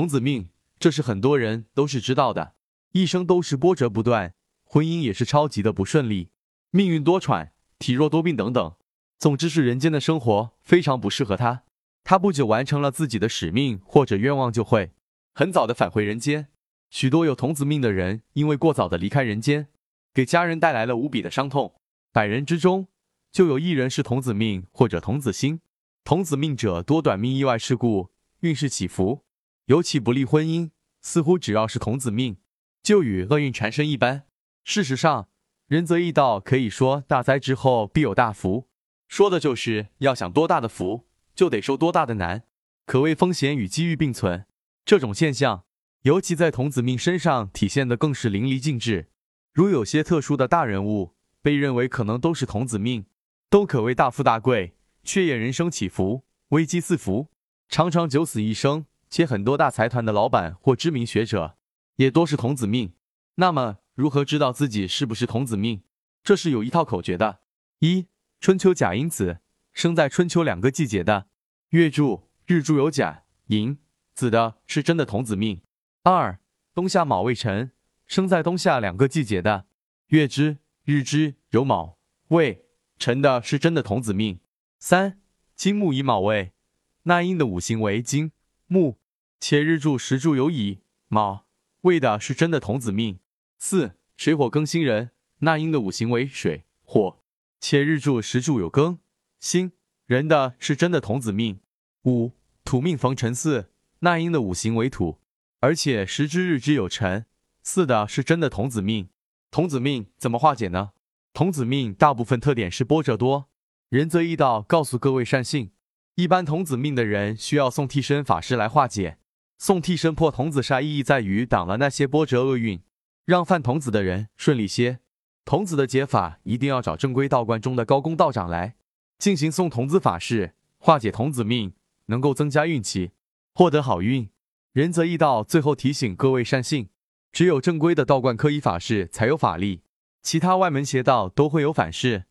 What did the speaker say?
童子命，这是很多人都是知道的，一生都是波折不断，婚姻也是超级的不顺利，命运多舛，体弱多病等等。总之是人间的生活非常不适合他。他不久完成了自己的使命或者愿望，就会很早的返回人间。许多有童子命的人，因为过早的离开人间，给家人带来了无比的伤痛。百人之中，就有一人是童子命或者童子星。童子命者多短命、意外事故、运势起伏，尤其不利婚姻。似乎只要是童子命，就与厄运缠身一般。事实上，仁则易道可以说大灾之后必有大福。说的就是要想多大的福，就得受多大的难，可谓风险与机遇并存。这种现象，尤其在童子命身上体现的更是淋漓尽致。如有些特殊的大人物，被认为可能都是童子命，都可谓大富大贵，却也人生起伏，危机四伏，常常九死一生。且很多大财团的老板或知名学者，也多是童子命。那么，如何知道自己是不是童子命？这是有一套口诀的：一。春秋甲寅子，生在春秋两个季节的月柱、日柱有甲、寅、子的是真的童子命。二，冬夏卯未辰，生在冬夏两个季节的月支、日支有卯、未、辰的是真的童子命。三，金木乙卯未，那阴的五行为金木，且日柱、时柱有乙、卯、未的是真的童子命。四，水火更新人，那英的五行为水火。且日柱时柱有庚辛，人的是真的童子命。五土命逢辰巳，那英的五行为土，而且时之日之有辰巳的是真的童子命。童子命怎么化解呢？童子命大部分特点是波折多。仁则易道告诉各位善信，一般童子命的人需要送替身法师来化解。送替身破童子煞意义在于挡了那些波折厄运，让犯童子的人顺利些。童子的解法一定要找正规道观中的高公道长来进行送童子法事，化解童子命，能够增加运气，获得好运。仁则易道最后提醒各位善信，只有正规的道观科仪法事才有法力，其他外门邪道都会有反噬。